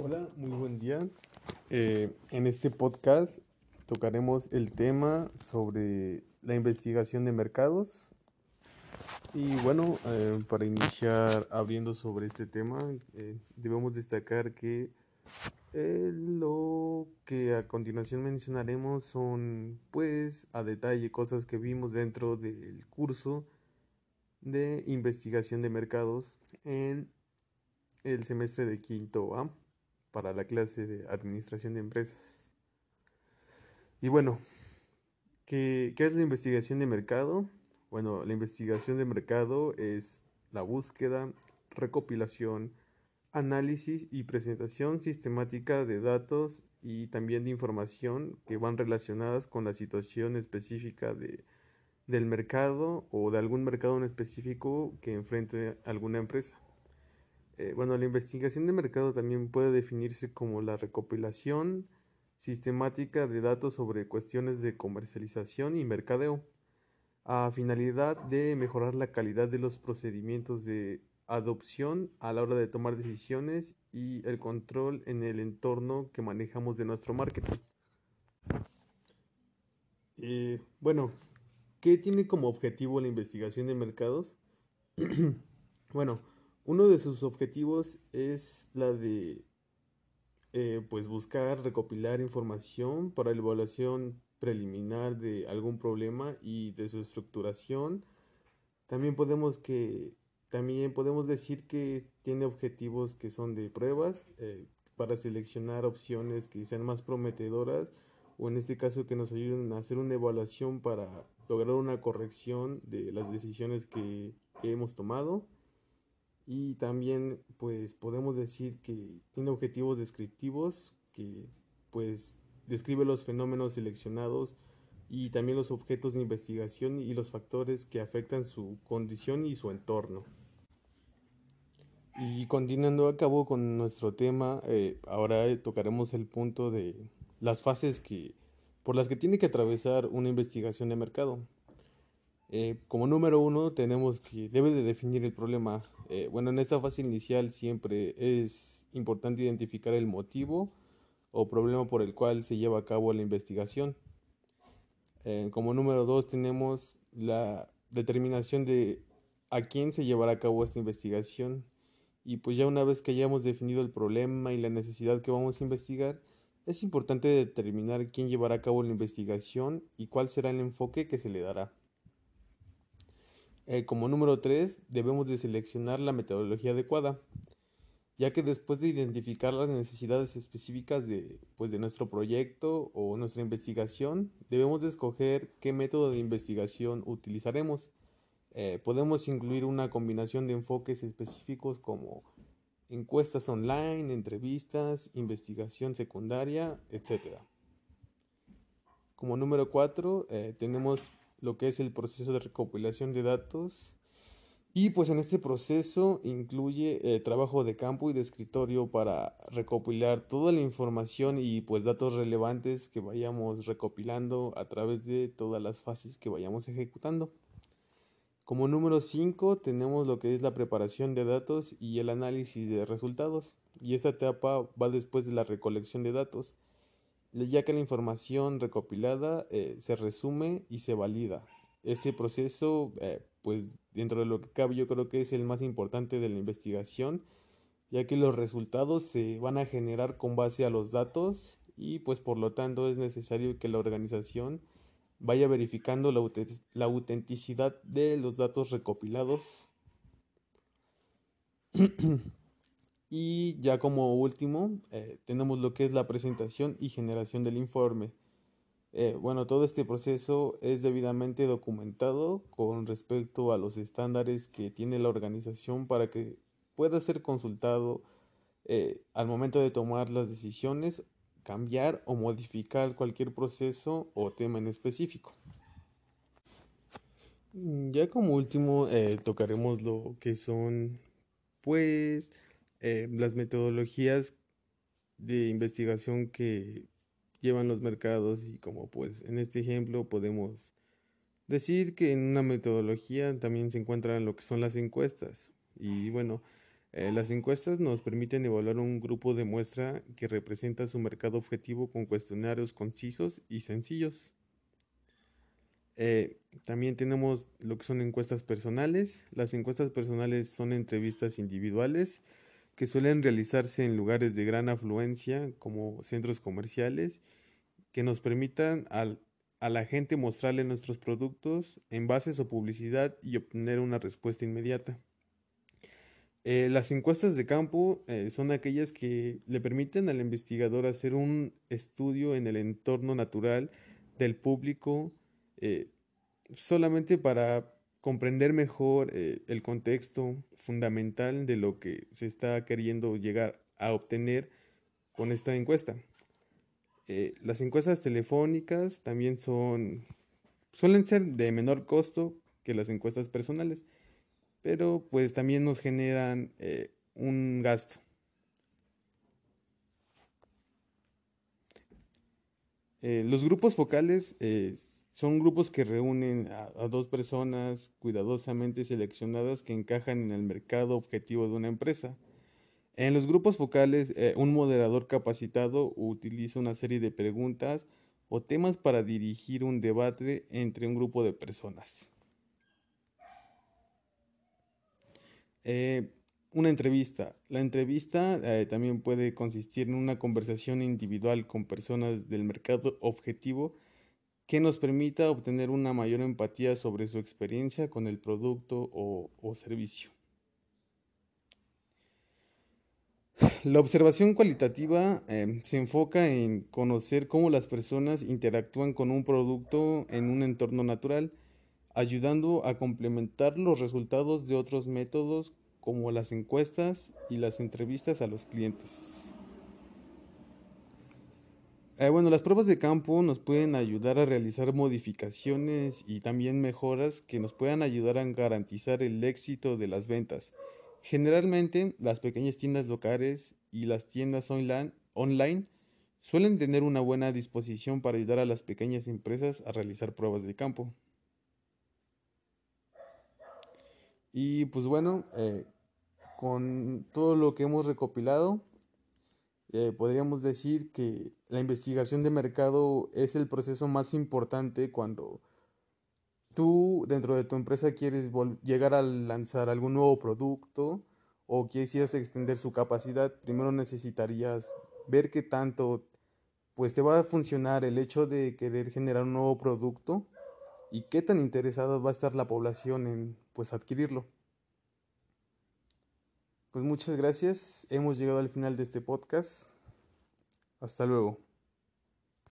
Hola, muy buen día. Eh, en este podcast tocaremos el tema sobre la investigación de mercados. Y bueno, eh, para iniciar abriendo sobre este tema, eh, debemos destacar que lo que a continuación mencionaremos son pues a detalle cosas que vimos dentro del curso de investigación de mercados en el semestre de quinto A para la clase de administración de empresas. Y bueno, ¿qué, ¿qué, es la investigación de mercado? Bueno, la investigación de mercado es la búsqueda, recopilación, análisis y presentación sistemática de datos y también de información que van relacionadas con la situación específica de, del mercado o de algún mercado en específico que enfrente alguna empresa. Eh, bueno, la investigación de mercado también puede definirse como la recopilación sistemática de datos sobre cuestiones de comercialización y mercadeo, a finalidad de mejorar la calidad de los procedimientos de adopción a la hora de tomar decisiones y el control en el entorno que manejamos de nuestro marketing. Eh, bueno, ¿qué tiene como objetivo la investigación de mercados? bueno, uno de sus objetivos es la de eh, pues buscar recopilar información para la evaluación preliminar de algún problema y de su estructuración. También podemos que también podemos decir que tiene objetivos que son de pruebas eh, para seleccionar opciones que sean más prometedoras o en este caso que nos ayuden a hacer una evaluación para lograr una corrección de las decisiones que hemos tomado y también pues podemos decir que tiene objetivos descriptivos que pues describe los fenómenos seleccionados y también los objetos de investigación y los factores que afectan su condición y su entorno. Y continuando a cabo con nuestro tema, eh, ahora tocaremos el punto de las fases que, por las que tiene que atravesar una investigación de mercado. Eh, como número uno tenemos que debe de definir el problema. Eh, bueno, en esta fase inicial siempre es importante identificar el motivo o problema por el cual se lleva a cabo la investigación. Eh, como número dos tenemos la determinación de a quién se llevará a cabo esta investigación. Y pues ya una vez que hayamos definido el problema y la necesidad que vamos a investigar, es importante determinar quién llevará a cabo la investigación y cuál será el enfoque que se le dará. Eh, como número 3, debemos de seleccionar la metodología adecuada, ya que después de identificar las necesidades específicas de, pues, de nuestro proyecto o nuestra investigación, debemos de escoger qué método de investigación utilizaremos. Eh, podemos incluir una combinación de enfoques específicos como encuestas online, entrevistas, investigación secundaria, etc. Como número 4, eh, tenemos lo que es el proceso de recopilación de datos. Y pues en este proceso incluye eh, trabajo de campo y de escritorio para recopilar toda la información y pues datos relevantes que vayamos recopilando a través de todas las fases que vayamos ejecutando. Como número 5 tenemos lo que es la preparación de datos y el análisis de resultados. Y esta etapa va después de la recolección de datos ya que la información recopilada eh, se resume y se valida. Este proceso, eh, pues dentro de lo que cabe, yo creo que es el más importante de la investigación, ya que los resultados se van a generar con base a los datos y pues por lo tanto es necesario que la organización vaya verificando la, la autenticidad de los datos recopilados. Y ya como último, eh, tenemos lo que es la presentación y generación del informe. Eh, bueno, todo este proceso es debidamente documentado con respecto a los estándares que tiene la organización para que pueda ser consultado eh, al momento de tomar las decisiones, cambiar o modificar cualquier proceso o tema en específico. Ya como último tocaremos lo que son pues eh, las metodologías de investigación que llevan los mercados y como pues en este ejemplo podemos decir que en una metodología también se encuentran lo que son las encuestas y bueno Eh, las encuestas nos permiten evaluar un grupo de muestra que representa su mercado objetivo con cuestionarios concisos y sencillos. Eh, también tenemos lo que son encuestas personales. Las encuestas personales son entrevistas individuales que suelen realizarse en lugares de gran afluencia como centros comerciales que nos permitan a la gente mostrarle nuestros productos, envases o publicidad y obtener una respuesta inmediata. Eh, las encuestas de campo eh, son aquellas que le permiten al investigador hacer un estudio en el entorno natural del público eh, solamente para comprender mejor el contexto fundamental de lo que se está queriendo llegar a obtener con esta encuesta. las encuestas telefónicas también son, suelen ser de menor costo que las encuestas personales pero pues también nos generan eh, un gasto. Eh, los grupos focales eh, son grupos que reúnen a, dos personas cuidadosamente seleccionadas que encajan en el mercado objetivo de una empresa. En los grupos focales, un moderador capacitado utiliza una serie de preguntas o temas para dirigir un debate entre un grupo de personas. Eh, una entrevista. La entrevista eh, también puede consistir en una conversación individual con personas del mercado objetivo que nos permita obtener una mayor empatía sobre su experiencia con el producto o, servicio. La observación cualitativa eh, se enfoca en conocer cómo las personas interactúan con un producto en un entorno natural ayudando a complementar los resultados de otros métodos como las encuestas y las entrevistas a los clientes. Eh, bueno, las pruebas de campo nos pueden ayudar a realizar modificaciones y también mejoras que nos puedan ayudar a garantizar el éxito de las ventas. Generalmente, las pequeñas tiendas locales y las tiendas online, suelen tener una buena disposición para ayudar a las pequeñas empresas a realizar pruebas de campo. Y pues bueno, eh, con todo lo que hemos recopilado, podríamos decir que la investigación de mercado es el proceso más importante cuando tú dentro de tu empresa quieres llegar a lanzar algún nuevo producto o quisieras extender su capacidad, primero necesitarías ver qué tanto pues te va a funcionar el hecho de querer generar un nuevo producto y qué tan interesada va a estar la población en pues adquirirlo. Pues muchas gracias, hemos llegado al final de este podcast. Hasta luego.